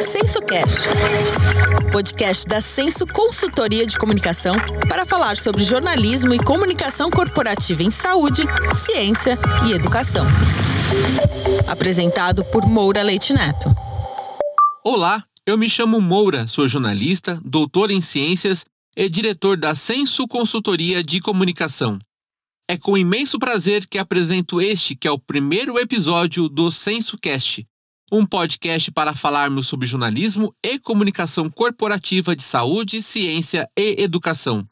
SensoCast, podcast da Senso Consultoria de Comunicação para falar sobre jornalismo e comunicação corporativa em saúde, ciência e educação. Apresentado por Moura Leite Neto. Olá, eu me chamo Moura, sou jornalista, doutor em ciências e diretor da Senso Consultoria de Comunicação. É com imenso prazer que apresento este, que é o primeiro episódio do SensoCast, um podcast para falarmos sobre jornalismo e comunicação corporativa de saúde, ciência e educação.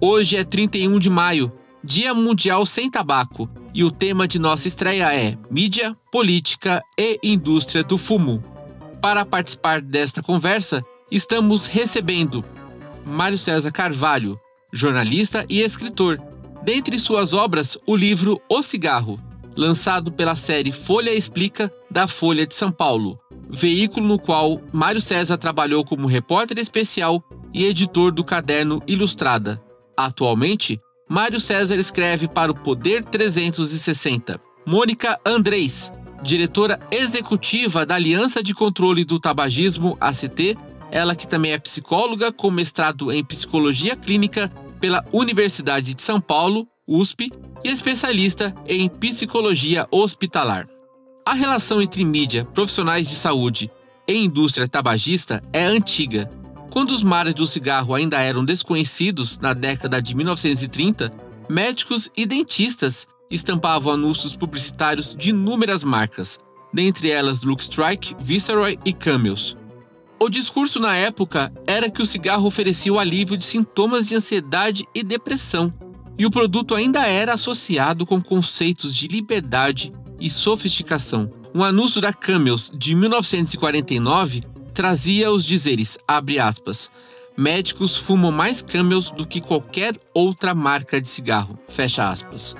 Hoje é 31 de maio, Dia Mundial Sem Tabaco, e o tema de nossa estreia é Mídia, Política e Indústria do Fumo. Para participar desta conversa, estamos recebendo Mário César Carvalho, jornalista e escritor Dentre suas obras, o livro O Cigarro, lançado pela série Folha Explica da Folha de São Paulo, veículo no qual Mário César trabalhou como repórter especial e editor do caderno Ilustrada. Atualmente, Mário César escreve para o Poder 360. Mônica Andrés, diretora executiva da Aliança de Controle do Tabagismo, ACT, ela que também é psicóloga com mestrado em psicologia clínica pela Universidade de São Paulo, USP, e especialista em psicologia hospitalar. A relação entre mídia, profissionais de saúde e indústria tabagista é antiga. Quando os mares do cigarro ainda eram desconhecidos na década de 1930, médicos e dentistas estampavam anúncios publicitários de inúmeras marcas, dentre elas Look Strike, Viceroy e Camels. O discurso na época era que o cigarro oferecia o alívio de sintomas de ansiedade e depressão, e o produto ainda era associado com conceitos de liberdade e sofisticação. Um anúncio da Camels de 1949 trazia os dizeres, abre aspas, médicos fumam mais Camels do que qualquer outra marca de cigarro, fecha aspas.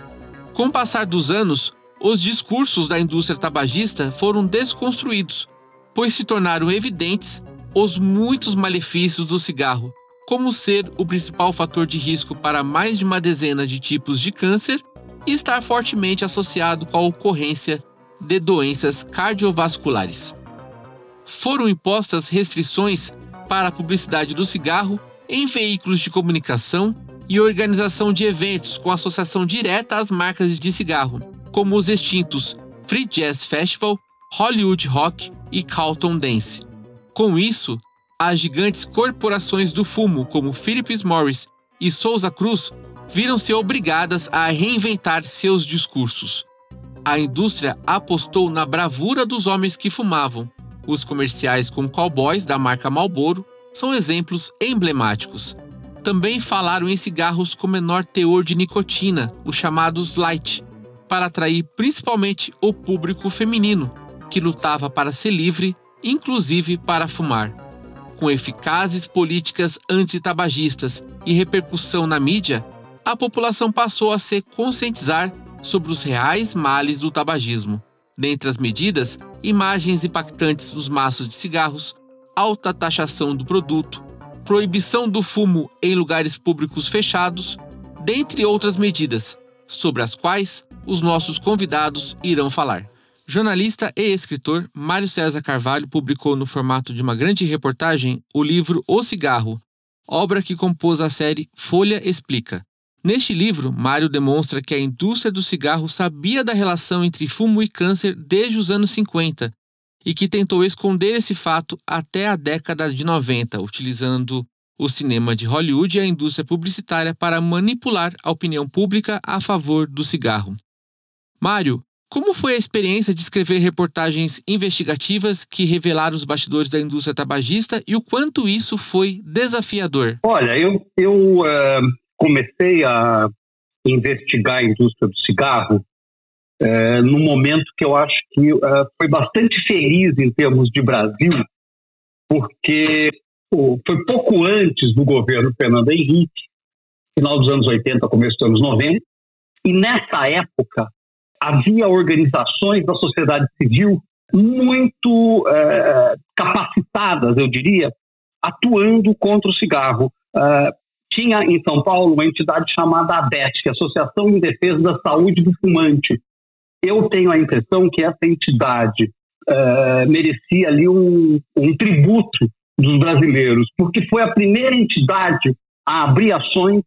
Com o passar dos anos, os discursos da indústria tabagista foram desconstruídos, pois se tornaram evidentes os muitos malefícios do cigarro, como ser o principal fator de risco para mais de uma dezena de tipos de câncer e estar fortemente associado com a ocorrência de doenças cardiovasculares. Foram impostas restrições para a publicidade do cigarro em veículos de comunicação e organização de eventos com associação direta às marcas de cigarro, como os extintos Free Jazz Festival, Hollywood Rock e Carlton Dance. Com isso, as gigantes corporações do fumo, como Philip Morris e Souza Cruz, viram-se obrigadas a reinventar seus discursos. A indústria apostou na bravura dos homens que fumavam. Os comerciais com cowboys da marca Marlboro são exemplos emblemáticos. Também falaram em cigarros com menor teor de nicotina, os chamados light, para atrair principalmente o público feminino, que lutava para ser livre inclusive para fumar. Com eficazes políticas antitabagistas e repercussão na mídia, a população passou a se conscientizar sobre os reais males do tabagismo. Dentre as medidas, imagens impactantes dos maços de cigarros, alta taxação do produto, proibição do fumo em lugares públicos fechados, dentre outras medidas, sobre as quais os nossos convidados irão falar. Jornalista e escritor Mário César Carvalho publicou no formato de uma grande reportagem o livro O Cigarro, obra que compôs a série Folha Explica. Neste livro, Mário demonstra que a indústria do cigarro sabia da relação entre fumo e câncer desde os anos 50 e que tentou esconder esse fato até a década de 90, utilizando o cinema de Hollywood e a indústria publicitária para manipular a opinião pública a favor do cigarro. Mário, como foi a experiência de escrever reportagens investigativas que revelaram os bastidores da indústria tabagista e o quanto isso foi desafiador? Olha, eu, eu uh, comecei a investigar a indústria do cigarro uh, num momento que eu acho que uh, foi bastante feliz em termos de Brasil, porque foi pouco antes do governo Fernando Henrique, final dos anos 80, começo dos anos 90, e nessa época havia organizações da sociedade civil muito é, capacitadas, eu diria, atuando contra o cigarro. É, tinha em São Paulo uma entidade chamada ABET, que é a Associação em Defesa da Saúde do Fumante. Eu tenho a impressão que essa entidade uh, merecia ali um, um tributo dos brasileiros, porque foi a primeira entidade a abrir ações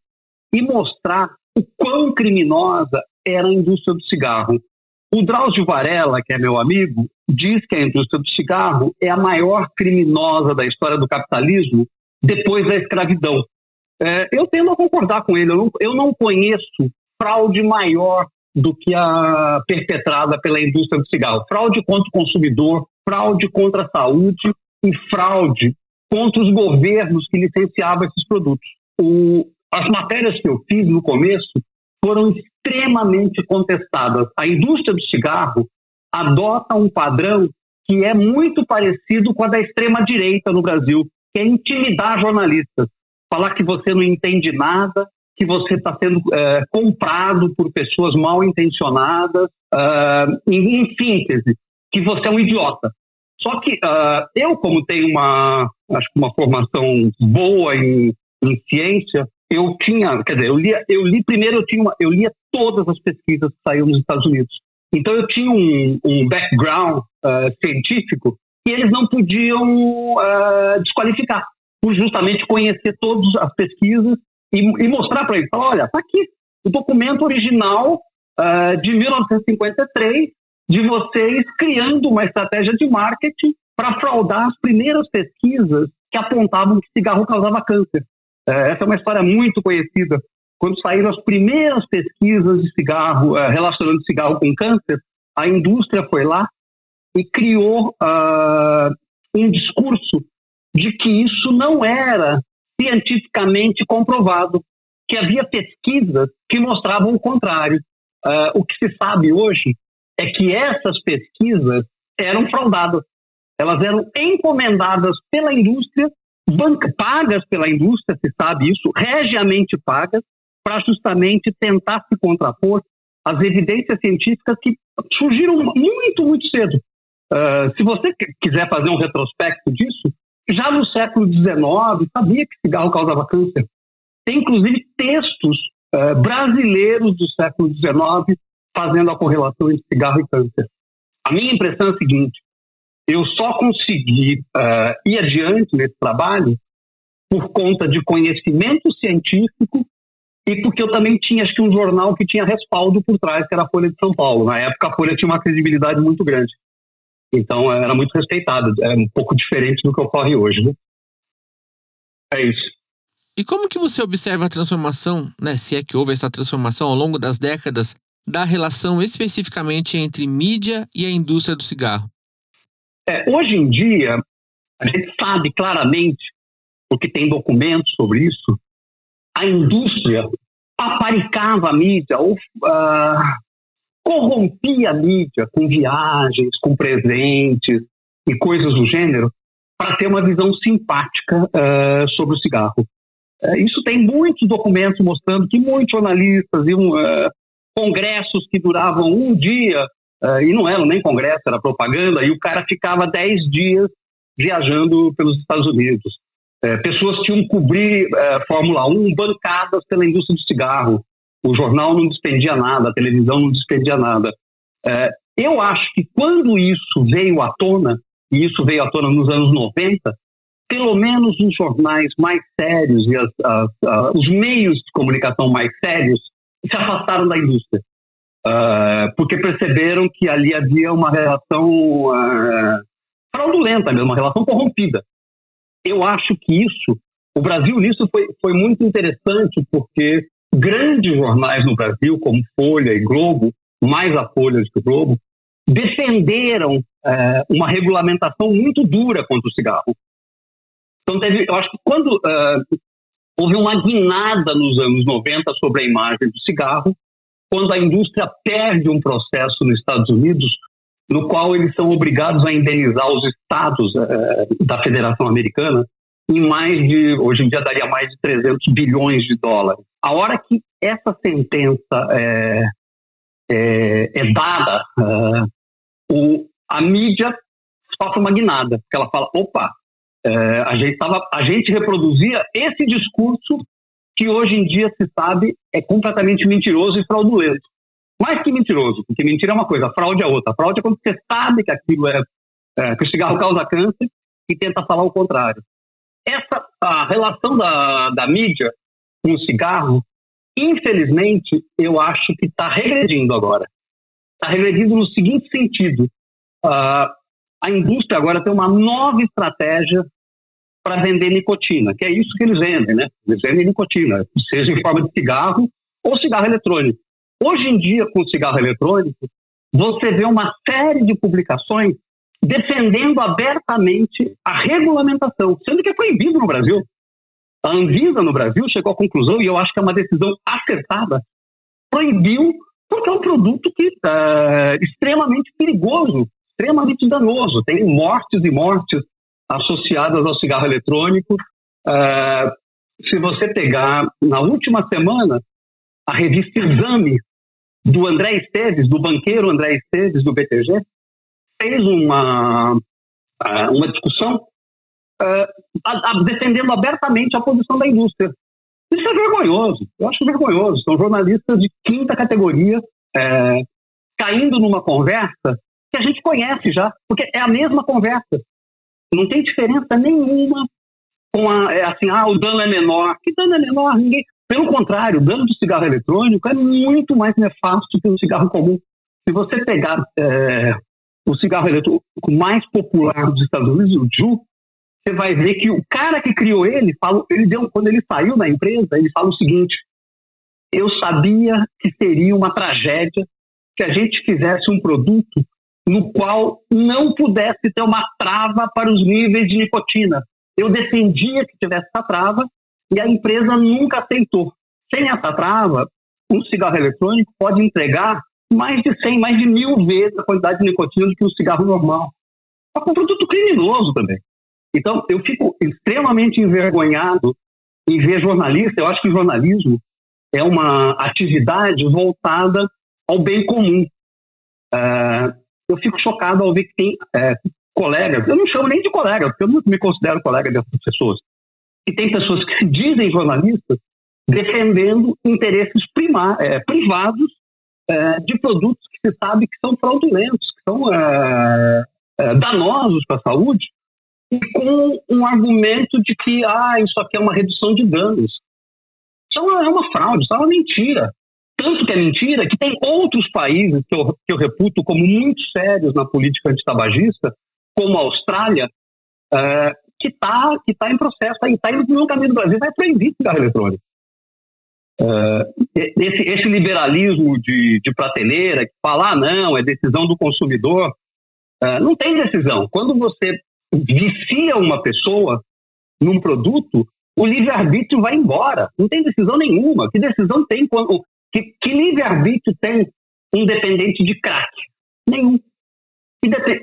e mostrar o quão criminosa era a indústria do cigarro. O Drauzio Varela, que é meu amigo, diz que a indústria do cigarro é a maior criminosa da história do capitalismo depois da escravidão. É, eu tendo a concordar com ele. Eu não, eu não conheço fraude maior do que a perpetrada pela indústria do cigarro. Fraude contra o consumidor, fraude contra a saúde e fraude contra os governos que licenciavam esses produtos. O, as matérias que eu fiz no começo foram extremamente contestadas. A indústria do cigarro adota um padrão que é muito parecido com a da extrema-direita no Brasil, que é intimidar jornalistas. Falar que você não entende nada, que você está sendo é, comprado por pessoas mal intencionadas, uh, em, em síntese, que você é um idiota. Só que uh, eu, como tenho uma, acho uma formação boa em, em ciência, eu tinha, quer dizer, eu li, eu li primeiro, eu, tinha uma, eu lia todas as pesquisas que saíram nos Estados Unidos. Então eu tinha um, um background uh, científico que eles não podiam uh, desqualificar, por justamente conhecer todas as pesquisas e, e mostrar para eles, falar, olha, está aqui o documento original uh, de 1953 de vocês criando uma estratégia de marketing para fraudar as primeiras pesquisas que apontavam que cigarro causava câncer. É, essa é uma história muito conhecida. Quando saíram as primeiras pesquisas de cigarro, é, relacionando cigarro com câncer, a indústria foi lá e criou uh, um discurso de que isso não era cientificamente comprovado, que havia pesquisas que mostravam o contrário. Uh, o que se sabe hoje é que essas pesquisas eram fraudadas. Elas eram encomendadas pela indústria banca, pagas pela indústria, se sabe isso, regiamente pagas, para justamente tentar se contrapor às evidências científicas que surgiram muito, muito cedo. Uh, se você quiser fazer um retrospecto disso, já no século XIX sabia que cigarro causava câncer. Tem inclusive textos uh, brasileiros do século XIX fazendo a correlação entre cigarro e câncer. A minha impressão é a seguinte: eu só consegui uh, ir adiante nesse trabalho por conta de conhecimento científico e porque eu também tinha, acho que, um jornal que tinha respaldo por trás, que era a Folha de São Paulo. Na época, a Folha tinha uma credibilidade muito grande. Então, era muito respeitado. É um pouco diferente do que ocorre hoje. Né? É isso. E como que você observa a transformação, né, se é que houve essa transformação ao longo das décadas, da relação especificamente entre mídia e a indústria do cigarro? É, hoje em dia, a gente sabe claramente, porque tem documentos sobre isso, a indústria paparicava a mídia ou uh, corrompia a mídia com viagens, com presentes e coisas do gênero para ter uma visão simpática uh, sobre o cigarro. Uh, isso tem muitos documentos mostrando que muitos jornalistas iam congressos que duravam um dia Uh, e não era nem congresso, era propaganda, e o cara ficava 10 dias viajando pelos Estados Unidos. Uh, pessoas que cobrir uh, Fórmula 1 bancadas pela indústria do cigarro. O jornal não despendia nada, a televisão não despendia nada. É, eu acho que quando isso veio à tona, e isso veio à tona nos anos 90, pelo menos os jornais mais sérios e as, as, as, os meios de comunicação mais sérios se afastaram da indústria uh, porque perceberam que ali havia uma relação uh, fraudulenta mesmo, uma relação corrompida. Eu acho que isso, o Brasil nisso foi, foi muito interessante, porque grandes jornais no Brasil, como Folha e Globo, mais a Folha do que o Globo, defenderam uh, uma regulamentação muito dura contra o cigarro. Então, teve, eu acho que quando uh, houve uma guinada nos anos 90 sobre a imagem do cigarro, quando a indústria perde um processo nos Estados Unidos, no qual eles são obrigados a indenizar os estados eh, da Federação Americana em mais de, hoje em dia daria mais de 300 bilhões de dólares. A hora que essa sentença é, é, é dada, uh, o, a mídia sofre uma guinada, porque ela fala, opa, é, a, gente tava, a gente reproduzia esse discurso que hoje em dia se sabe é completamente mentiroso e fraudulento. Mais que mentiroso, porque mentira é uma coisa, fraude é outra. Fraude é quando você sabe que aquilo é é, que o cigarro causa câncer e tenta falar o contrário. Essa a relação da, da mídia com o cigarro, infelizmente, eu acho que está regredindo agora. Está regredindo no seguinte sentido: uh, a indústria agora tem uma nova estratégia para vender nicotina, que é isso que eles vendem, né? Eles vendem nicotina, seja em forma de cigarro ou cigarro eletrônico. Hoje em dia, com o cigarro eletrônico, você vê uma série de publicações defendendo abertamente a regulamentação, sendo que é proibido no Brasil. A Anvisa no Brasil chegou à conclusão, e eu acho que é uma decisão acertada, proibiu porque é um produto que é extremamente perigoso, extremamente danoso. Tem mortes e mortes associadas ao cigarro eletrônico. É, se você pegar na última semana a revista Exame do André Esteves, do banqueiro André Esteves do BTG, fez uma, uma discussão uh, defendendo abertamente a posição da indústria. Isso é vergonhoso, eu acho vergonhoso. São jornalistas de quinta categoria é, caindo numa conversa que a gente conhece já, porque é a mesma conversa. Não tem diferença nenhuma com a, é assim, ah, o dano é menor. Que dano é menor? Ninguém. Pelo contrário, o dano do cigarro eletrônico é muito mais nefasto que o cigarro comum. Se você pegar é, o cigarro eletrônico mais popular dos Estados Unidos, o JU, você vai ver que o cara que criou ele, fala, ele deu, quando ele saiu da empresa, ele fala o seguinte: eu sabia que seria uma tragédia que a gente fizesse um produto no qual não pudesse ter uma trava para os níveis de nicotina. Eu defendia que tivesse essa trava e a empresa nunca aceitou. Sem essa trava, um cigarro eletrônico pode entregar mais de 100, mais de mil vezes a quantidade de nicotina do que um cigarro normal. É um produto criminoso também. Então, eu fico extremamente envergonhado em ver jornalista. Eu acho que o jornalismo é uma atividade voltada ao bem comum. É, eu fico chocado ao ver que tem é, colegas, eu não chamo nem de colega, porque eu não me considero colega dessas pessoas, e tem pessoas que se dizem jornalistas defendendo interesses prima, é, privados é, de produtos que se sabe que são fraudulentos, que são é, é, danosos para a saúde, e com um argumento de que ah, isso aqui é uma redução de danos. Isso é uma, é uma fraude, isso é uma mentira. Tanto que é mentira que tem outros países que eu, que eu reputo como muito sérios na política antitabagista, como a Austrália, é, que está que tá em processo, está indo no caminho do Brasil, vai proibir cigarro eletrônico. Uh, esse, esse, liberalismo de, de, prateleira que fala, ah, não, é decisão do consumidor, uh, não tem decisão. Quando você vicia uma pessoa num produto, o livre-arbítrio vai embora. Não tem decisão nenhuma. Que decisão tem quando. Que, que livre-arbítrio tem um dependente de crack? Nenhum.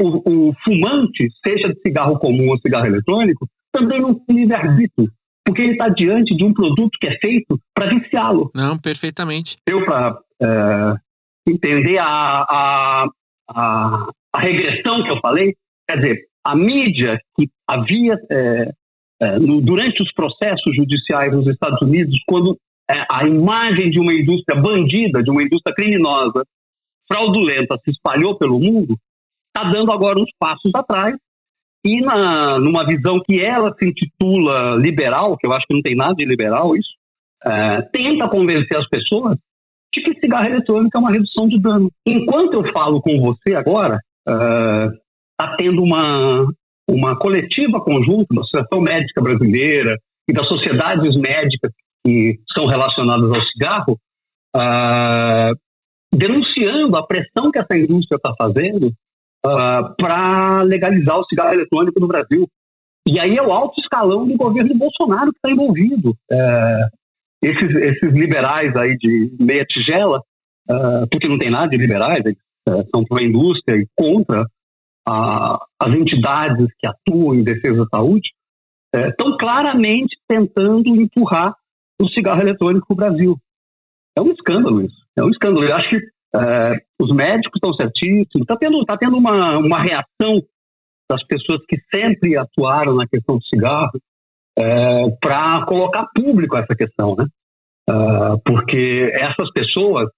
O, o, fumante, seja de cigarro comum ou cigarro eletrônico, também não tem livre-arbítrio porque ele está diante de um produto que é feito para viciá-lo. Não, perfeitamente. Eu, para é, entender a, a, a, a, regressão que eu falei, quer dizer, a mídia que havia, é, é, no, durante os processos judiciais nos Estados Unidos, quando a imagem de uma indústria bandida, de uma indústria criminosa, fraudulenta, se espalhou pelo mundo, está dando agora uns passos atrás e na, numa visão que ela se intitula liberal, que eu acho que não tem nada de liberal isso, é, tenta convencer as pessoas de que cigarro eletrônico é uma redução de dano. Enquanto eu falo com você agora, está é, tendo uma, uma coletiva conjunta da Associação Médica Brasileira e das sociedades médicas que são relacionadas ao cigarro, é, denunciando a pressão que essa indústria está fazendo ah, para legalizar o cigarro eletrônico no Brasil. E aí é o alto escalão do governo Bolsonaro que está envolvido. É, esses, esses, liberais aí de meia tigela, uh, porque não tem nada de liberais, eles uh, são para a indústria e contra a, as entidades que atuam em defesa da saúde, estão claramente tentando empurrar o cigarro eletrônico para o Brasil. É um escândalo isso. É um escândalo. Eu acho que é, os médicos estão certíssimos. Está tendo, tá tendo uma, uma reação das pessoas que sempre atuaram na questão do cigarro é, para colocar público essa questão, né? É, porque essas pessoas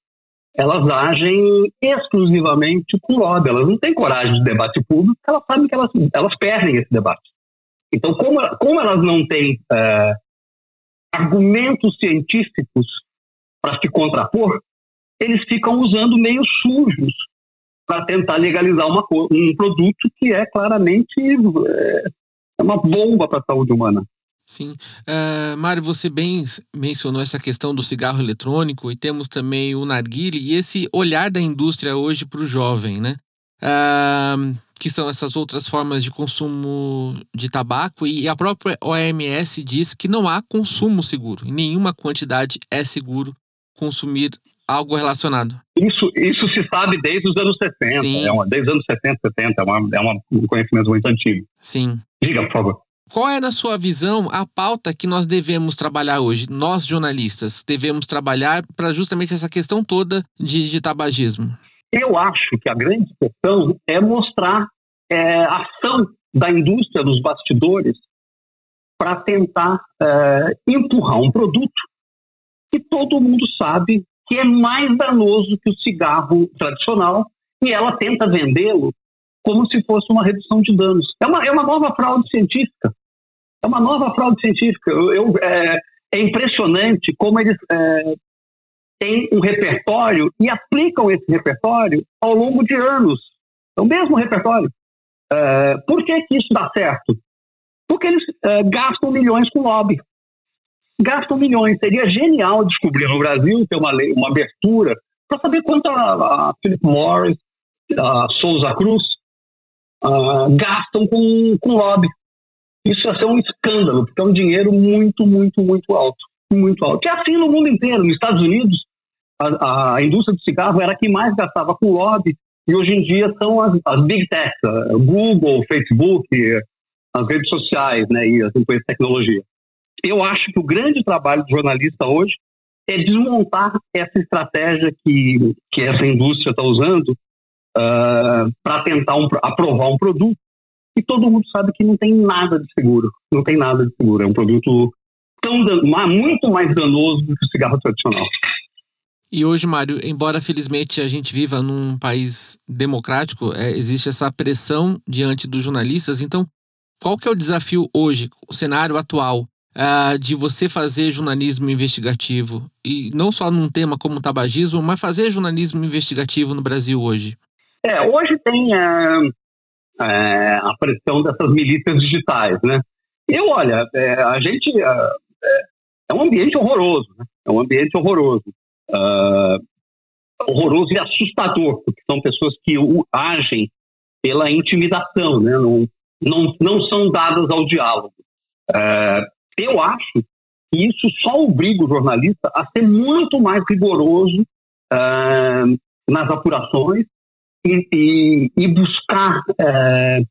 elas agem exclusivamente com lobby. Elas não têm coragem de debate público, elas sabem que elas, elas perdem esse debate. Então, como, como elas não têm é, argumentos científicos para se contrapor, eles ficam usando meios sujos para tentar legalizar uma, um produto que é claramente é, é uma bomba para a saúde humana. Sim. Uh, Mário, você bem mencionou essa questão do cigarro eletrônico e temos também o narguile e esse olhar da indústria hoje para o jovem, né? Uh, que são essas outras formas de consumo de tabaco e a própria OMS diz que não há consumo seguro, em nenhuma quantidade é seguro consumir algo relacionado. Isso, isso se sabe desde os anos 60, Sim. é uma, desde os anos 70, 70, é, uma, é uma, um conhecimento muito antigo. Sim. Diga, por favor. Qual é, na sua visão, a pauta que nós devemos trabalhar hoje? Nós, jornalistas, devemos trabalhar para justamente essa questão toda de, de, tabagismo? Eu acho que a grande questão é mostrar é, a ação da indústria nos bastidores para tentar é, empurrar um produto que todo mundo sabe que é mais danoso que o cigarro tradicional e ela tenta vendê-lo como se fosse uma redução de danos. É uma, é uma nova fraude científica. É uma nova fraude científica. Eu, eu é, é, impressionante como eles é, têm um repertório e aplicam esse repertório ao longo de anos. É o mesmo repertório. É, por que, que isso dá certo? Porque eles é, gastam milhões com lobby gastam milhões. Seria genial descobrir no Brasil, ter uma, lei, uma abertura, para saber quanto a, a Philip Morris, a Souza Cruz, uh, gastam com, com lobby. Isso ia ser um escândalo, porque é um dinheiro muito, muito, muito alto. Muito alto. É assim no mundo inteiro. Nos Estados Unidos, a, a indústria do cigarro era a que mais gastava com lobby, e hoje em dia são as, as big techs, Google, Facebook, as redes sociais né, e as empresas de tecnologia eu acho que o grande trabalho do jornalista hoje é desmontar essa estratégia que, que essa indústria está usando uh, ah, para tentar um, aprovar um produto e todo mundo sabe que não tem nada de seguro. Não tem nada de seguro. É um produto tão muito mais danoso do que o cigarro tradicional. E hoje, Mário, embora felizmente a gente viva num país democrático, é, existe essa pressão diante dos jornalistas. Então, qual que é o desafio hoje, o cenário atual? uh, de você fazer jornalismo investigativo e não só num tema como o tabagismo, mas fazer jornalismo investigativo no Brasil hoje? É, hoje tem a, é, é, a pressão dessas milícias digitais, né? Eu, olha, é, a gente é, é, um ambiente horroroso, né? É um ambiente horroroso. Uh, horroroso e assustador, porque são pessoas que agem pela intimidação, né? não, não, não são dadas ao diálogo. Uh, eu acho que isso só obriga o jornalista a ser muito mais rigoroso uh, nas apurações e, e, e buscar uh,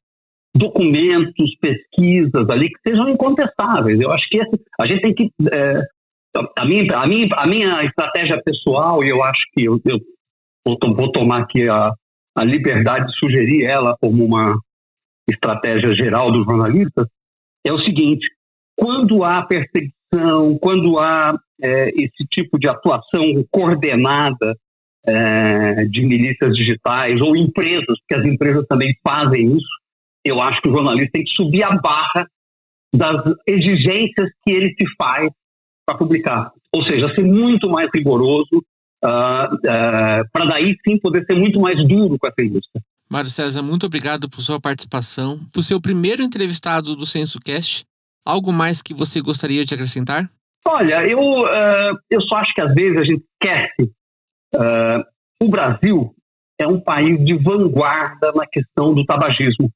documentos, pesquisas ali que sejam incontestáveis. Eu acho que a gente tem que. A, minha, a, minha, a minha estratégia pessoal, e eu acho que eu, eu vou, vou tomar aqui a, a liberdade de sugerir ela como uma estratégia geral dos jornalistas, é o seguinte: quando há perseguição, quando há é, esse tipo de atuação coordenada é, de milícias digitais ou empresas, porque as empresas também fazem isso, eu acho que o jornalista tem que subir a barra das exigências que ele se faz para publicar. Ou seja, ser muito mais rigoroso, uh, uh, para daí sim poder ser muito mais duro com essa indústria. Mário César, muito obrigado por sua participação, por ser o primeiro entrevistado do CensoCast Algo mais que você gostaria de acrescentar? Olha, eu, uh, eu só acho que às vezes a gente esquece. O Brasil é um país de vanguarda na questão do tabagismo,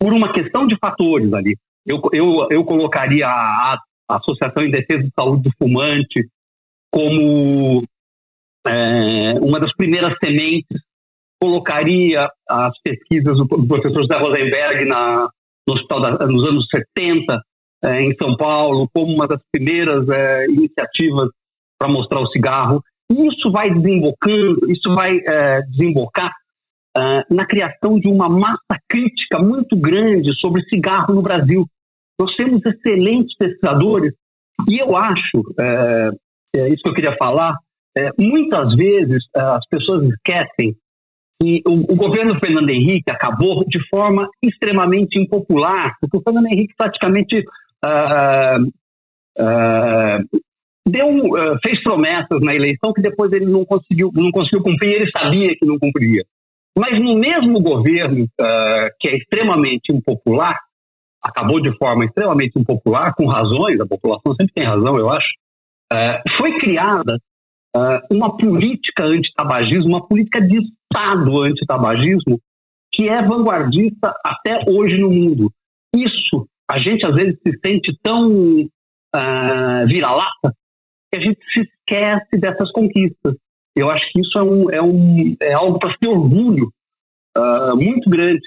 por uma questão de fatores ali. Eu, eu, eu colocaria a, Associação em Defesa de Saúde do Fumante como é, uma das primeiras sementes, colocaria as pesquisas do professor Zé Rosenberg na, no hospital da, nos anos 70, é, em São Paulo como uma das primeiras é, iniciativas para mostrar o cigarro. E isso vai desembocando, isso vai é, desembocar é, na criação de uma massa crítica muito grande sobre cigarro no Brasil. Nós temos excelentes pesquisadores e eu acho, é, é isso que eu queria falar, é, muitas vezes é, as pessoas esquecem que o, o, governo Fernando Henrique acabou de forma extremamente impopular, porque o Fernando Henrique praticamente uh, uh, deu, fez promessas na eleição que depois ele não conseguiu, não conseguiu cumprir, ele sabia que não cumpriria. Mas no mesmo governo, que é extremamente impopular, acabou de forma extremamente impopular, com razões, a população sempre tem razão, eu acho, foi criada uma política anti-tabagismo, uma política de Estado anti-tabagismo que é vanguardista até hoje no mundo. Isso, a gente às vezes se sente tão uh, vira-lata que a gente se esquece dessas conquistas. Eu acho que isso é, um, é, um, é algo para ter orgulho uh, muito grande.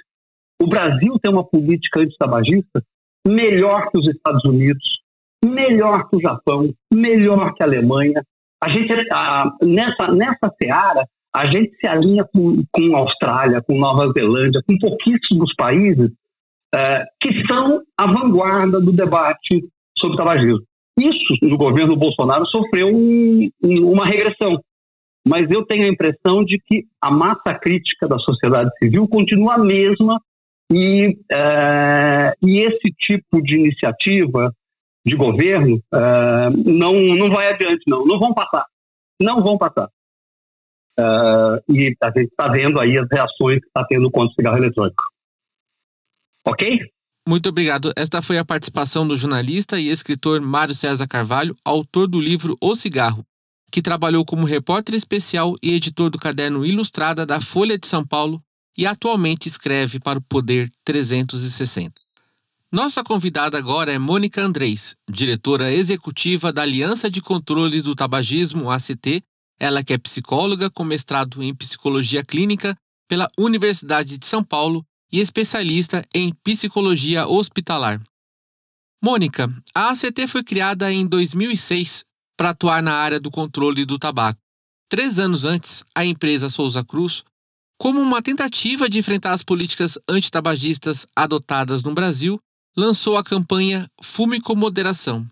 O Brasil tem uma política anti-tabagista melhor que os Estados Unidos, melhor que o Japão, melhor que a Alemanha. A gente, uh, nessa, nessa seara, a gente se alinha com, com Austrália, com Nova Zelândia, com pouquíssimos países é, que são a vanguarda do debate sobre tabagismo. Isso, no governo Bolsonaro, sofreu um, uma regressão. Mas eu tenho a impressão de que a massa crítica da sociedade civil continua a mesma e, é, e esse tipo de iniciativa de governo é, não, não vai adiante, não. Não vão passar. Não vão passar. Uh, e a gente está vendo aí as reações que está tendo contra o cigarro eletrônico. Ok? Muito obrigado. Esta foi a participação do jornalista e escritor Mário César Carvalho, autor do livro O Cigarro, que trabalhou como repórter especial e editor do caderno Ilustrada da Folha de São Paulo e atualmente escreve para o Poder 360. Nossa convidada agora é Mônica Andrés, diretora executiva da Aliança de Controle do Tabagismo, ACT, ela que é psicóloga com mestrado em psicologia clínica pela Universidade de São Paulo e especialista em psicologia hospitalar. Mônica, a ACT foi criada em 2006 para atuar na área do controle do tabaco. Três anos antes, a empresa Souza Cruz, como uma tentativa de enfrentar as políticas antitabagistas adotadas no Brasil, lançou a campanha Fume com Moderação.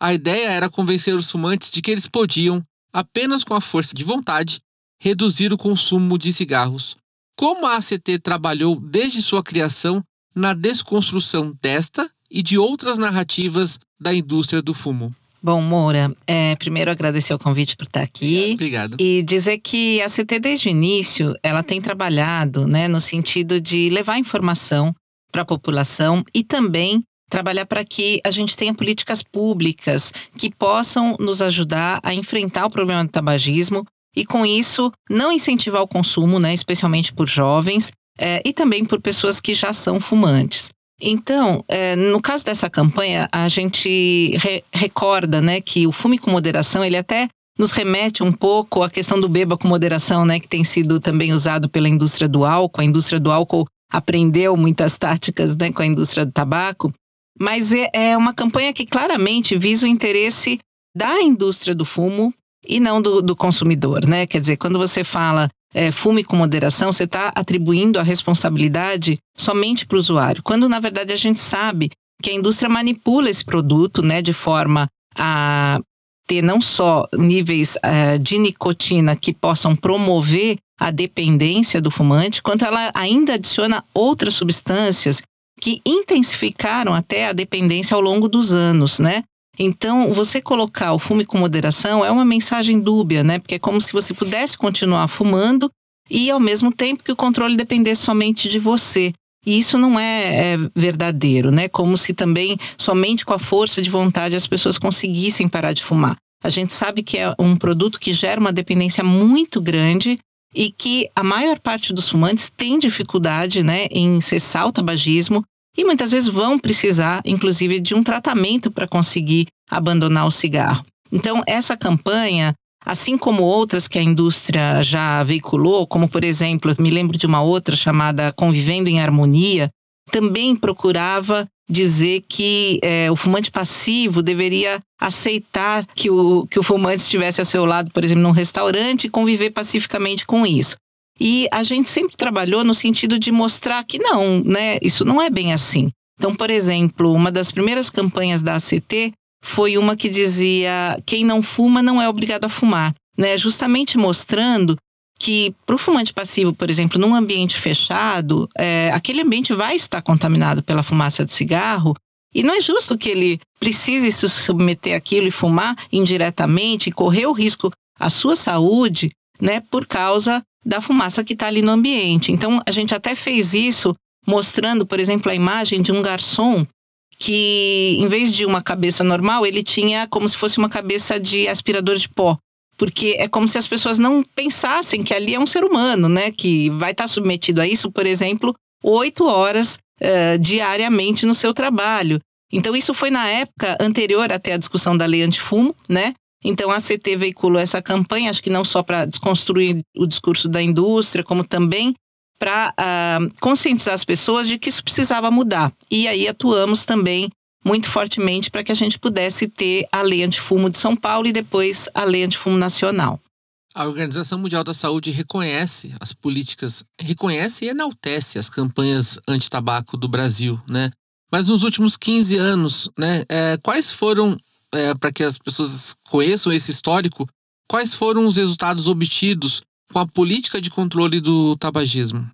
A ideia era convencer os fumantes de que eles podiam apenas com a força de vontade, reduzir o consumo de cigarros. Como a ACT trabalhou desde sua criação na desconstrução desta e de outras narrativas da indústria do fumo? Bom, Moura, é, primeiro agradecer o convite por estar aqui. Obrigado. E dizer que a CT, desde o início, ela tem trabalhado né, no sentido de levar informação para a população e também trabalhar para que a gente tenha políticas públicas que possam nos ajudar a enfrentar o problema do tabagismo e, com isso, não incentivar o consumo, né, especialmente por jovens é, e também por pessoas que já são fumantes. Então, é, no caso dessa campanha, a gente re recorda né, que o fume com moderação, ele até nos remete um pouco à questão do beba com moderação, né, que tem sido também usado pela indústria do álcool. A indústria do álcool aprendeu muitas táticas né, com a indústria do tabaco. Mas é, é uma campanha que claramente visa o interesse da indústria do fumo e não do, do consumidor, né? Quer dizer, quando você fala é, fume com moderação, você está atribuindo a responsabilidade somente para o usuário, quando na verdade a gente sabe que a indústria manipula esse produto, né, de forma a ter não só níveis uh, de nicotina que possam promover a dependência do fumante, quanto ela ainda adiciona outras substâncias que intensificaram até a dependência ao longo dos anos, né? Então, você colocar o fume com moderação é uma mensagem dúbia, né? Porque é como se você pudesse continuar fumando e, ao mesmo tempo, que o controle dependesse somente de você. E isso não é, é, verdadeiro, né? Como se também somente com a força de vontade as pessoas conseguissem parar de fumar. A gente sabe que é um produto que gera uma dependência muito grande e que a maior parte dos fumantes tem dificuldade né, em cessar o tabagismo e muitas vezes vão precisar, inclusive, de um tratamento para conseguir abandonar o cigarro. Então, essa campanha, assim como outras que a indústria já veiculou, como por exemplo, me lembro de uma outra chamada Convivendo em Harmonia, também procurava dizer que é, o fumante passivo deveria aceitar que o, que o fumante estivesse ao seu lado, por exemplo, num restaurante e conviver pacificamente com isso. E a gente sempre trabalhou no sentido de mostrar que não, né? Isso não é bem assim. Então, por exemplo, uma das primeiras campanhas da ACT foi uma que dizia: quem não fuma não é obrigado a fumar. né, justamente mostrando que para o fumante passivo, por exemplo, num ambiente fechado, é, aquele ambiente vai estar contaminado pela fumaça de cigarro e não é justo que ele precise se submeter àquilo e fumar indiretamente e correr o risco à sua saúde, né, por causa da fumaça que está ali no ambiente. Então, a gente até fez isso mostrando, por exemplo, a imagem de um garçom que, em vez de uma cabeça normal, ele tinha como se fosse uma cabeça de aspirador de pó porque é como se as pessoas não pensassem que ali é um ser humano, né? Que vai estar submetido a isso, por exemplo, oito horas uh, diariamente no seu trabalho. Então, isso foi na época anterior até a discussão da lei antifumo, né? Então, a CT veiculou essa campanha, acho que não só para desconstruir o discurso da indústria, como também para uh, ah, conscientizar as pessoas de que isso precisava mudar. E aí atuamos também muito fortemente para que a gente pudesse ter a lei antifumo de São Paulo e depois a lei antifumo nacional. A Organização Mundial da Saúde reconhece as políticas, reconhece e enaltece as campanhas anti-tabaco do Brasil, né? Mas nos últimos 15 anos, né, é, quais foram, é, para que as pessoas conheçam esse histórico, quais foram os resultados obtidos com a política de controle do tabagismo?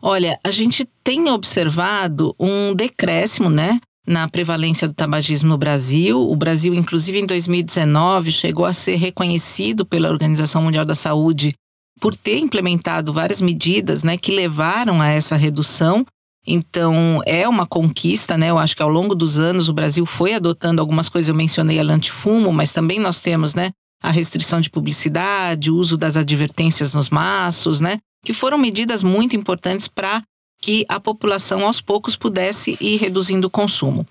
Olha, a gente tem observado um decréscimo, né, na prevalência do tabagismo no Brasil. O Brasil, inclusive em 2019, chegou a ser reconhecido pela Organização Mundial da Saúde por ter implementado várias medidas né, que levaram a essa redução. Então, é uma conquista, né? Eu acho que ao longo dos anos o Brasil foi adotando algumas coisas. Eu mencionei a antifumo, mas também nós temos, né? A restrição de publicidade, o uso das advertências nos maços, né? Que foram medidas muito importantes para que a população aos poucos pudesse ir reduzindo o consumo.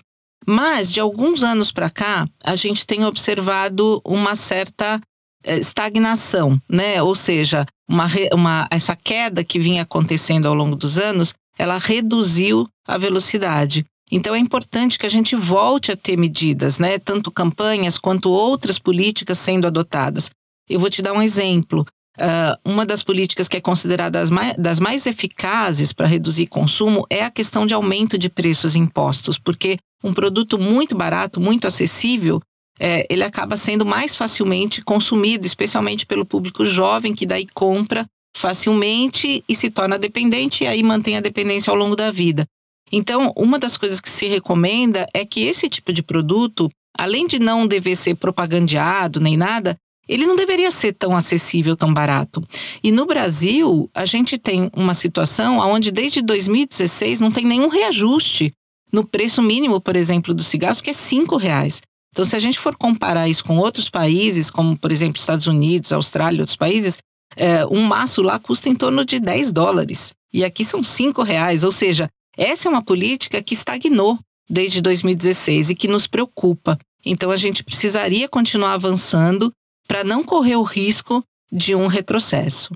Mas de alguns anos para cá, a gente tem observado uma certa eh, estagnação, né? Ou seja, uma, uma, essa queda que vinha acontecendo ao longo dos anos, ela reduziu a velocidade. Então é importante que a gente volte a ter medidas, né? Tanto campanhas quanto outras políticas sendo adotadas. Eu vou te dar um exemplo. Uh, uma das políticas que é considerada das mais, das mais eficazes para reduzir consumo é a questão de aumento de preços e impostos, porque um produto muito barato, muito acessível, é, ele acaba sendo mais facilmente consumido, especialmente pelo público jovem, que daí compra facilmente e se torna dependente e aí mantém a dependência ao longo da vida. Então, uma das coisas que se recomenda é que esse tipo de produto, além de não dever ser propagandeado nem nada, ele não deveria ser tão acessível, tão barato. E no Brasil, a gente tem uma situação onde desde 2016 não tem nenhum reajuste no preço mínimo, por exemplo, dos cigarros, que é cinco reais. Então, se a gente for comparar isso com outros países, como por exemplo Estados Unidos, Austrália, outros países, é, um maço lá custa em torno de 10 dólares. E aqui são cinco reais. Ou seja, essa é uma política que estagnou desde 2016 e que nos preocupa. Então, a gente precisaria continuar avançando para não correr o risco de um retrocesso.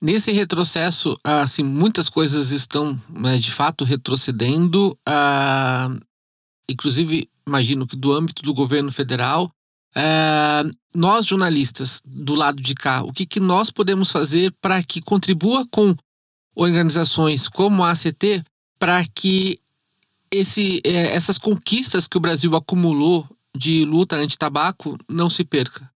Nesse retrocesso, assim, muitas coisas estão né, de fato retrocedendo, ah, inclusive, imagino que do âmbito do governo federal. Ah, nós, jornalistas, do lado de cá, o que, que nós podemos fazer para que contribua com organizações como a ACT para que esse, eh, essas conquistas que o Brasil acumulou de luta anti-tabaco não se perca?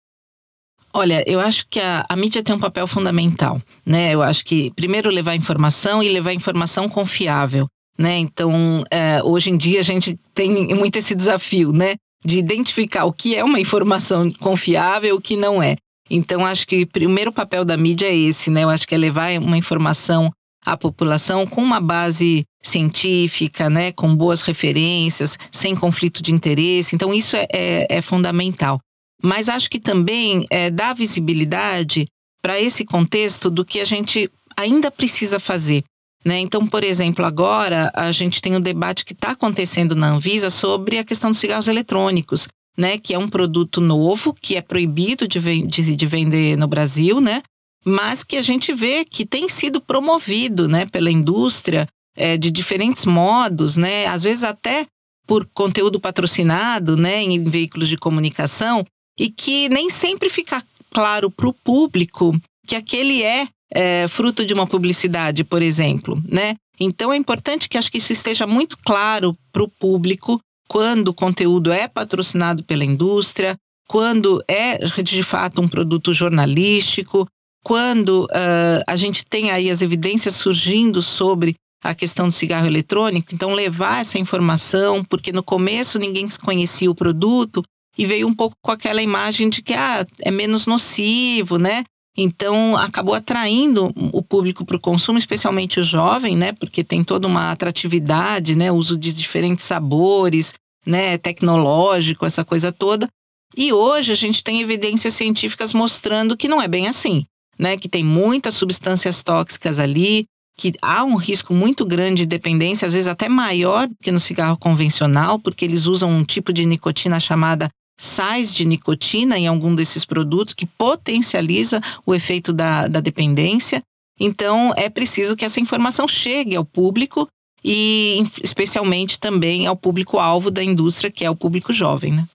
Olha, eu acho que a, a, mídia tem um papel fundamental, né? Eu acho que primeiro levar informação e levar informação confiável, né? Então, é, hoje em dia a gente tem muito esse desafio, né? De identificar o que é uma informação confiável e o que não é. Então, acho que o primeiro papel da mídia é esse, né? Eu acho que é levar uma informação à população com uma base científica, né? Com boas referências, sem conflito de interesse. Então, isso é, é, é fundamental mas acho que também é, dá visibilidade para esse contexto do que a gente ainda precisa fazer. Né? Então, por exemplo, agora a gente tem um debate que está acontecendo na Anvisa sobre a questão dos cigarros eletrônicos, né? que é um produto novo, que é proibido de, de, de vender no Brasil, né? mas que a gente vê que tem sido promovido né, pela indústria é, de diferentes modos, né? às vezes até por conteúdo patrocinado né, em veículos de comunicação, e que nem sempre fica claro para o público que aquele é, é, fruto de uma publicidade, por exemplo, né? Então é importante que acho que isso esteja muito claro para o público quando o conteúdo é patrocinado pela indústria, quando é de fato um produto jornalístico, quando uh, a gente tem aí as evidências surgindo sobre a questão do cigarro eletrônico, então levar essa informação, porque no começo ninguém conhecia o produto e veio um pouco com aquela imagem de que ah, é menos nocivo, né? Então acabou atraindo o público para o consumo, especialmente o jovem, né? Porque tem toda uma atratividade, né? Uso de diferentes sabores, né? Tecnológico, essa coisa toda. E hoje a gente tem evidências científicas mostrando que não é bem assim, né? Que tem muitas substâncias tóxicas ali, que há um risco muito grande de dependência, às vezes até maior que no cigarro convencional, porque eles usam um tipo de nicotina chamada sais de nicotina em algum desses produtos que potencializa o efeito da, da dependência. Então, é preciso que essa informação chegue ao público e, especialmente, também ao público-alvo da indústria, que é o público jovem. Né?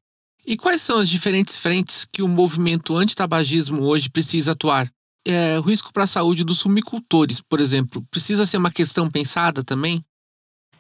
E quais são as diferentes frentes que o movimento antitabagismo hoje precisa atuar? É, risco para a saúde dos fumicultores, por exemplo, precisa ser uma questão pensada também?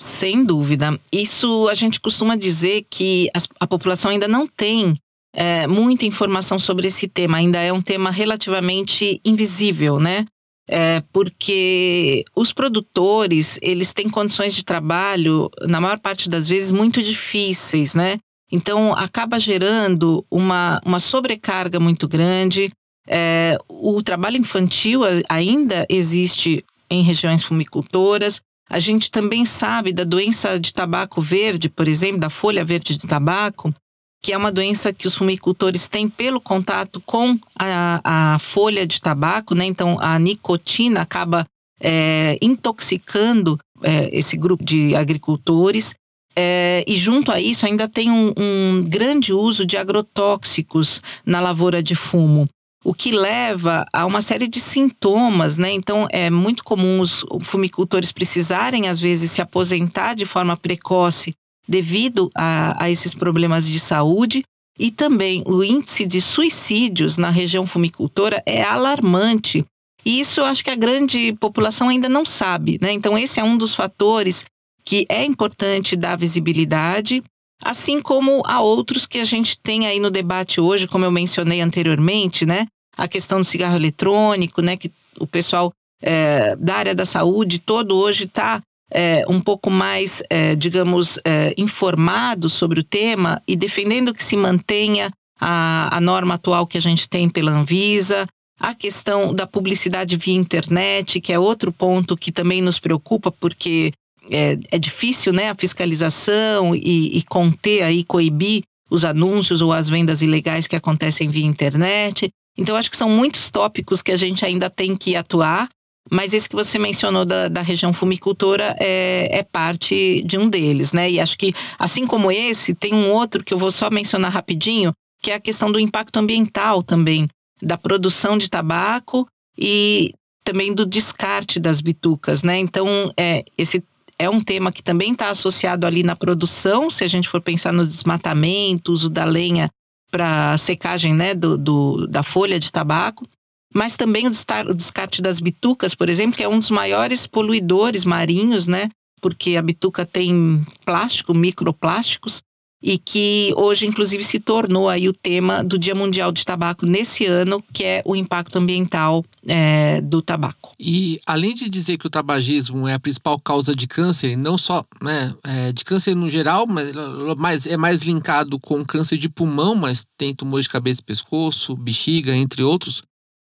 Sem dúvida. Isso a gente costuma dizer que a, população ainda não tem é, muita informação sobre esse tema, ainda é um tema relativamente invisível, né? É, porque os produtores eles têm condições de trabalho na maior parte das vezes muito difíceis, né? Então acaba gerando uma, uma sobrecarga muito grande. É, o trabalho infantil ainda existe em regiões fumicultoras. A gente também sabe da doença de tabaco verde, por exemplo, da folha verde de tabaco, que é uma doença que os fumicultores têm pelo contato com a, a folha de tabaco, né? Então a nicotina acaba é, intoxicando é, esse grupo de agricultores. É, e junto a isso ainda tem um, um grande uso de agrotóxicos na lavoura de fumo o que leva a uma série de sintomas, né? Então é muito comum os fumicultores precisarem, às vezes, se aposentar de forma precoce devido a, a esses problemas de saúde. E também o índice de suicídios na região fumicultora é alarmante. E isso eu acho que a grande população ainda não sabe, né? Então, esse é um dos fatores que é importante dar visibilidade, assim como há outros que a gente tem aí no debate hoje, como eu mencionei anteriormente, né? A questão do cigarro eletrônico, né? Que o pessoal é, da área da saúde todo hoje está é, um pouco mais, é, digamos, informado sobre o tema e defendendo que se mantenha a, a norma atual que a gente tem pela Anvisa, a questão da publicidade via internet, que é outro ponto que também nos preocupa, porque é, é difícil, né, a fiscalização e, e conter aí, coibir os anúncios ou as vendas ilegais que acontecem via internet. Então, acho que são muitos tópicos que a gente ainda tem que atuar, mas esse que você mencionou da, da região fumicultora é, é, parte de um deles, né? E acho que, assim como esse, tem um outro que eu vou só mencionar rapidinho, que é a questão do impacto ambiental também, da produção de tabaco e também do descarte das bitucas, né? Então, é, esse é um tema que também está associado ali na produção, se a gente for pensar no desmatamento, uso da lenha para secagem né, do, do, da folha de tabaco, mas também o descarte das bitucas, por exemplo, que é um dos maiores poluidores marinhos, né? Porque a bituca tem plástico, microplásticos, e que hoje, inclusive, se tornou aí o tema do Dia Mundial de Tabaco nesse ano, que é o impacto ambiental é, do tabaco. E além de dizer que o tabagismo é a principal causa de câncer, não só né, é, de câncer no geral, mas, mas é mais linkado com câncer de pulmão, mas tem tumor de cabeça e pescoço, bexiga, entre outros,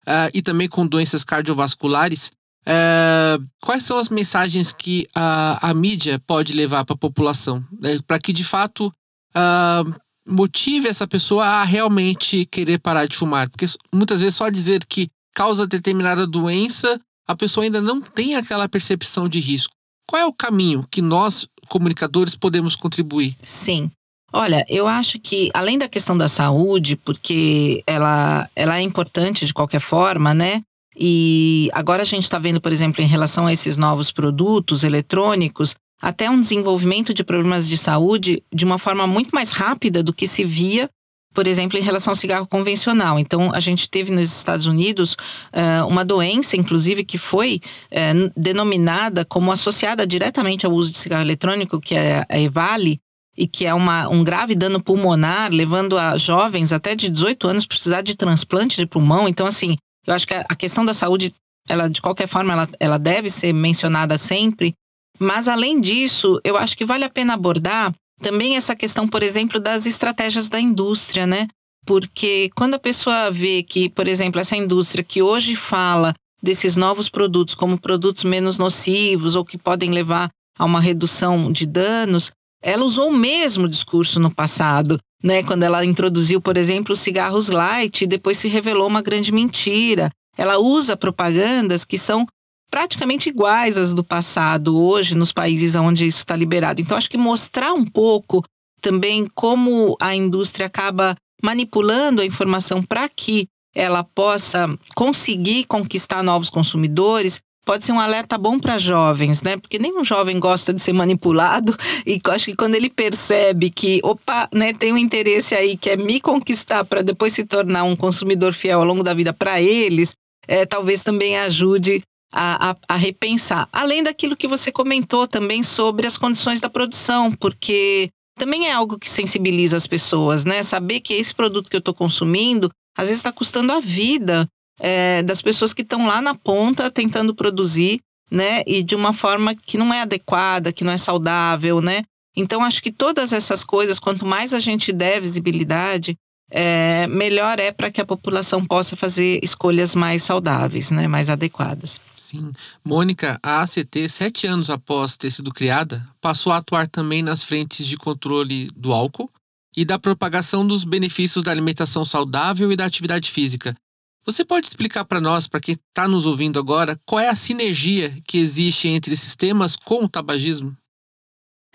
é, e também com doenças cardiovasculares. É, quais são as mensagens que a, a mídia pode levar para a população, né, para que de fato uh, motive essa pessoa a realmente querer parar de fumar. Porque muitas vezes só dizer que causa determinada doença, a pessoa ainda não tem aquela percepção de risco. Qual é o caminho que nós, comunicadores, podemos contribuir? Sim. Olha, eu acho que além da questão da saúde, porque ela, ela é importante de qualquer forma, né? E agora a gente está vendo, por exemplo, em relação a esses novos produtos eletrônicos, até um desenvolvimento de problemas de saúde de uma forma muito mais rápida do que se via por exemplo, em relação ao cigarro convencional. Então, a gente teve nos Estados Unidos uh, uma doença, inclusive, que foi uh, denominada como associada diretamente ao uso de cigarro eletrônico, que é a EVALI, e que é uma, um grave dano pulmonar, levando a jovens até de 18 anos precisar de transplante de pulmão. Então, assim, eu acho que a questão da saúde, ela de qualquer forma, ela, ela deve ser mencionada sempre. Mas, além disso, eu acho que vale a pena abordar também essa questão, por exemplo, das estratégias da indústria, né? Porque quando a pessoa vê que, por exemplo, essa indústria que hoje fala desses novos produtos como produtos menos nocivos ou que podem levar a uma redução de danos, ela usou o mesmo discurso no passado, né? Quando ela introduziu, por exemplo, os cigarros light e depois se revelou uma grande mentira. Ela usa propagandas que são praticamente iguais às do passado hoje nos países onde isso está liberado. Então, acho que mostrar um pouco também como a indústria acaba manipulando a informação para que ela possa conseguir conquistar novos consumidores, pode ser um alerta bom para jovens, né? Porque nenhum jovem gosta de ser manipulado e acho que quando ele percebe que, opa, né, tem um interesse aí que é me conquistar para depois se tornar um consumidor fiel ao longo da vida para eles, é, talvez também ajude a, a, a, repensar. Além daquilo que você comentou também sobre as condições da produção, porque também é algo que sensibiliza as pessoas, né? Saber que esse produto que eu estou consumindo às vezes está custando a vida é, das pessoas que estão lá na ponta tentando produzir, né? E de uma forma que não é adequada, que não é saudável, né? Então, acho que todas essas coisas, quanto mais a gente der visibilidade, é, melhor é para que a população possa fazer escolhas mais saudáveis, né? mais adequadas. Sim. Mônica, a ACT, sete anos após ter sido criada, passou a atuar também nas frentes de controle do álcool e da propagação dos benefícios da alimentação saudável e da atividade física. Você pode explicar para nós, para quem está nos ouvindo agora, qual é a sinergia que existe entre esses temas com o tabagismo?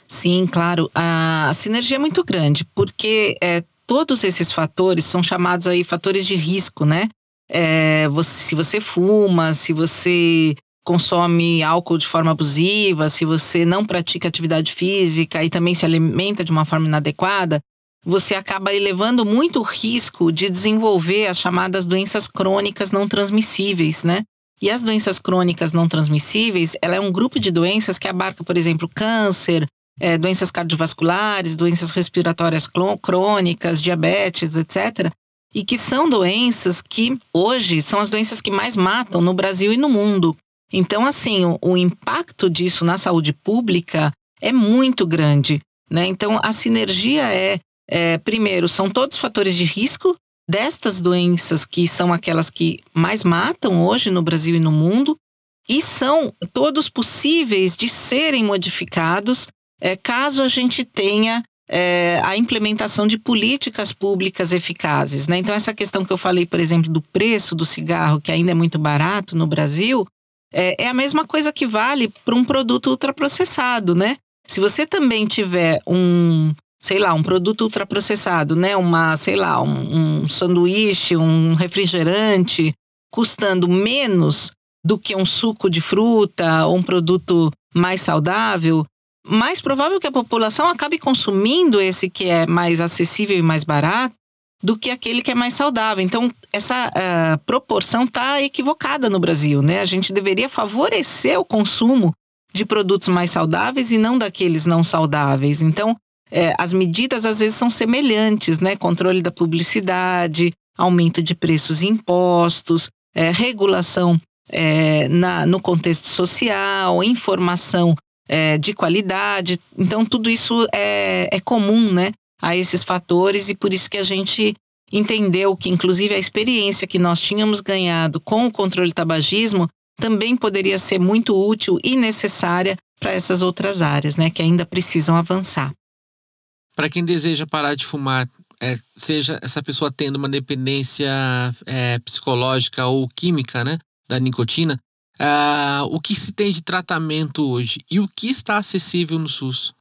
Sim, claro. A, sinergia é muito grande, porque é, todos esses fatores são chamados aí fatores de risco, né? É, você, se você fuma, se você consome álcool de forma abusiva, se você não pratica atividade física e também se alimenta de uma forma inadequada, você acaba elevando muito o risco de desenvolver as chamadas doenças crônicas não transmissíveis, né? E as doenças crônicas não transmissíveis, ela é um grupo de doenças que abarca, por exemplo, câncer, é, doenças cardiovasculares, doenças respiratórias crônicas, diabetes, etc. E que são doenças que hoje são as doenças que mais matam no Brasil e no mundo. Então, assim, o, o impacto disso na saúde pública é muito grande. Né? Então, a sinergia é é, primeiro, são todos fatores de risco destas doenças que são aquelas que mais matam hoje no Brasil e no mundo, e são todos possíveis de serem modificados é, caso a gente tenha é, a implementação de políticas públicas eficazes. Né? Então, essa questão que eu falei, por exemplo, do preço do cigarro, que ainda é muito barato no Brasil, é, é a mesma coisa que vale para um produto ultraprocessado, né? Se você também tiver um, sei lá, um produto ultraprocessado, né? Uma, sei lá, um, um sanduíche, um refrigerante, custando menos do que um suco de fruta ou um produto mais saudável, mais provável que a população acabe consumindo esse que é mais acessível e mais barato do que aquele que é mais saudável. Então, essa uh, proporção está equivocada no Brasil, né? A gente deveria favorecer o consumo de produtos mais saudáveis e não daqueles não saudáveis. Então, é, as medidas às vezes são semelhantes, né? Controle da publicidade, aumento de preços e impostos, é, regulação é, na, no contexto social, informação é, de qualidade. Então, tudo isso é, é comum né, a esses fatores e por isso que a gente entendeu que, inclusive, a experiência que nós tínhamos ganhado com o controle do tabagismo também poderia ser muito útil e necessária para essas outras áreas, né, que ainda precisam avançar para quem deseja parar de fumar, é, seja essa pessoa tendo uma dependência é, psicológica ou química, né, da nicotina, uh, o que se tem de tratamento hoje e o que está acessível no SUS?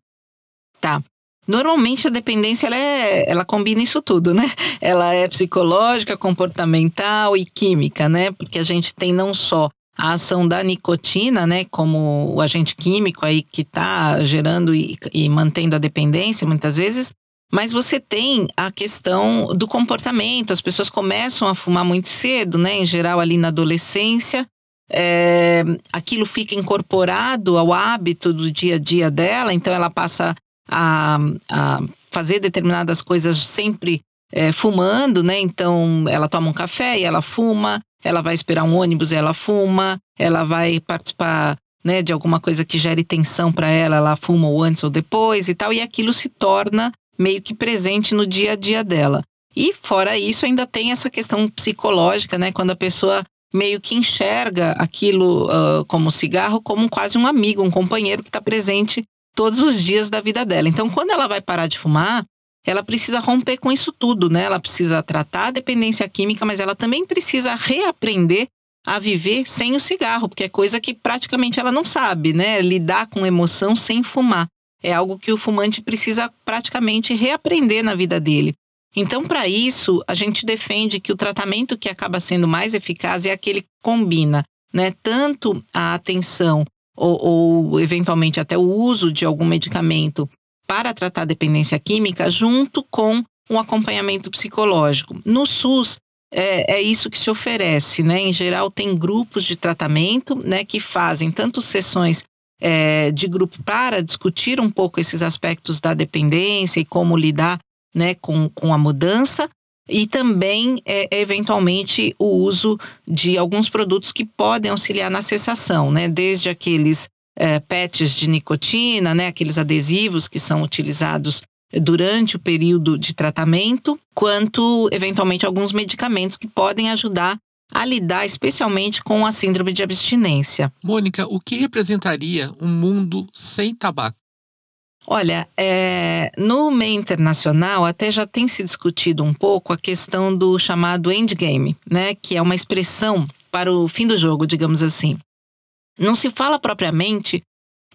Tá. Normalmente a dependência ela, é, ela combina isso tudo, né? Ela é psicológica, comportamental e química, né? Porque a gente tem não só a ação da nicotina, né, como o agente químico aí que está gerando e, e mantendo a dependência muitas vezes, mas você tem a questão do comportamento. As pessoas começam a fumar muito cedo, né? Em geral, ali na adolescência. É, aquilo fica incorporado ao hábito do dia a dia dela, então ela passa a, a fazer determinadas coisas sempre é, fumando, né? Então ela toma um café e ela fuma, ela vai esperar um ônibus e ela fuma, ela vai participar né, de alguma coisa que gere tensão para ela, ela fuma ou antes ou depois e tal, e aquilo se torna meio que presente no dia a dia dela. E fora isso, ainda tem essa questão psicológica, né? Quando a pessoa meio que enxerga aquilo uh, como cigarro como quase um amigo, um companheiro que está presente todos os dias da vida dela. Então, quando ela vai parar de fumar, ela precisa romper com isso tudo, né? Ela precisa tratar a dependência química, mas ela também precisa reaprender a viver sem o cigarro, porque é coisa que praticamente ela não sabe, né? Lidar com emoção sem fumar. É algo que o fumante precisa praticamente reaprender na vida dele. Então, para isso, a gente defende que o tratamento que acaba sendo mais eficaz é aquele que combina né, tanto a atenção ou, ou, eventualmente até o uso de algum medicamento para tratar a dependência química, junto com um acompanhamento psicológico. No SUS, é, é, isso que se oferece, né? Em geral, tem grupos de tratamento, né, que fazem tanto sessões é, de grupo para discutir um pouco esses aspectos da dependência e como lidar né, com, com a mudança, e também, é, eventualmente, o uso de alguns produtos que podem auxiliar na cessação, né, desde aqueles é, patches de nicotina, né, aqueles adesivos que são utilizados durante o período de tratamento, quanto eventualmente alguns medicamentos que podem ajudar a lidar especialmente com a síndrome de abstinência. Mônica, o que representaria um mundo sem tabaco? Olha, é, no meio internacional até já tem se discutido um pouco a questão do chamado endgame, né, que é uma expressão para o fim do jogo, digamos assim. Não se fala propriamente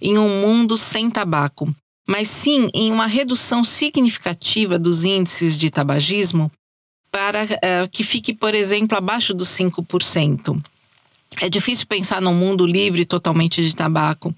em um mundo sem tabaco, mas sim em uma redução significativa dos índices de tabagismo para uh, que fique, por exemplo, abaixo dos 5%. É difícil pensar num mundo livre totalmente de tabaco,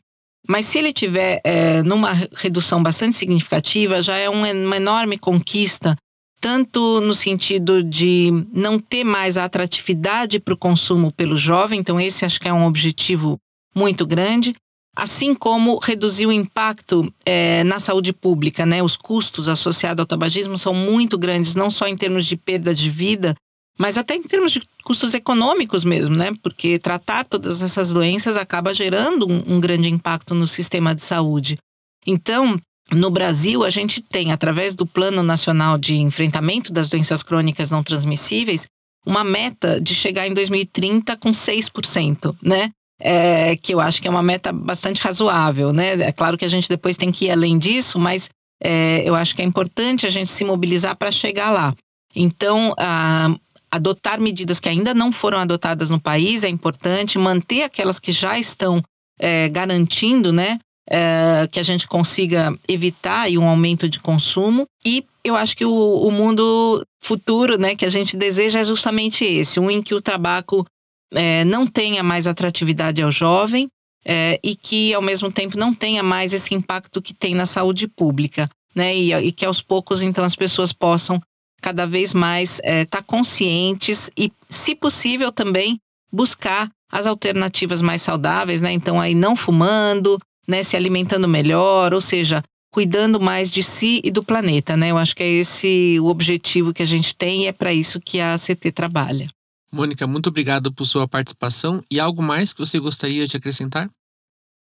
mas se ele tiver é, numa redução bastante significativa, já é uma, enorme conquista, tanto no sentido de não ter mais a atratividade para o consumo pelo jovem, então esse acho que é um objetivo muito grande, assim como reduzir o impacto é, na saúde pública, né? Os custos associados ao tabagismo são muito grandes, não só em termos de perda de vida, mas até em termos de custos econômicos mesmo, né? Porque tratar todas essas doenças acaba gerando um, um grande impacto no sistema de saúde. Então, no Brasil, a gente tem, através do Plano Nacional de Enfrentamento das Doenças Crônicas Não Transmissíveis, uma meta de chegar em 2030 com 6%, né? É, que eu acho que é uma meta bastante razoável, né? É claro que a gente depois tem que ir além disso, mas é, eu acho que é importante a gente se mobilizar para chegar lá. Então, a, adotar medidas que ainda não foram adotadas no país é importante, manter aquelas que já estão é, garantindo, né, é, que a gente consiga evitar um aumento de consumo. E eu acho que o, o, mundo futuro, né, que a gente deseja é justamente esse, um em que o tabaco é, não tenha mais atratividade ao jovem é, e que, ao mesmo tempo, não tenha mais esse impacto que tem na saúde pública. Né, e, e que aos poucos, então, as pessoas possam cada vez mais estar é, tá conscientes e, se possível, também buscar as alternativas mais saudáveis, né? Então, aí não fumando, né? Se alimentando melhor, ou seja, cuidando mais de si e do planeta, né? Eu acho que é esse o objetivo que a gente tem e é para isso que a ACT trabalha. Mônica, muito obrigado por sua participação e algo mais que você gostaria de acrescentar?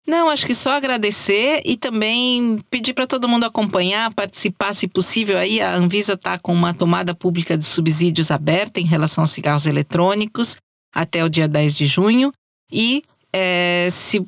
Não, acho que só agradecer e também pedir para todo mundo acompanhar, participar, se possível. Aí a Anvisa está com uma tomada pública de subsídios aberta em relação aos cigarros eletrônicos até o dia 10 de junho. E é, se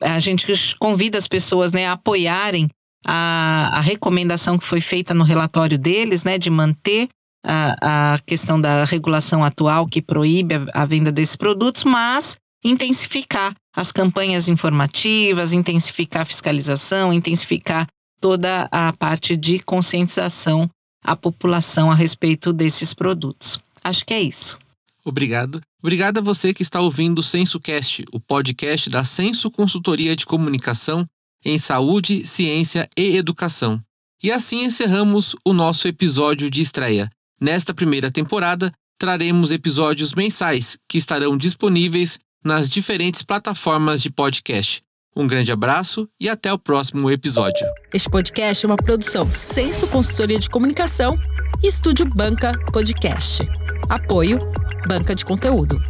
a gente convida as pessoas né, a apoiarem a, a recomendação que foi feita no relatório deles, né, de manter a, a questão da regulação atual que proíbe a, a venda desses produtos, mas intensificar as campanhas informativas, intensificar a fiscalização, intensificar toda a parte de conscientização à população a respeito desses produtos. Acho que é isso. Obrigado. Obrigado a você que está ouvindo o SensoCast, o podcast da Senso Consultoria de Comunicação em Saúde, Ciência e Educação. E assim encerramos o nosso episódio de estreia. Nesta primeira temporada, traremos episódios mensais que estarão disponíveis nas diferentes plataformas de podcast. Um grande abraço e até o próximo episódio. Este podcast é uma produção Senso Consultoria de Comunicação e Estúdio Banca Podcast. Apoio Banca de Conteúdo.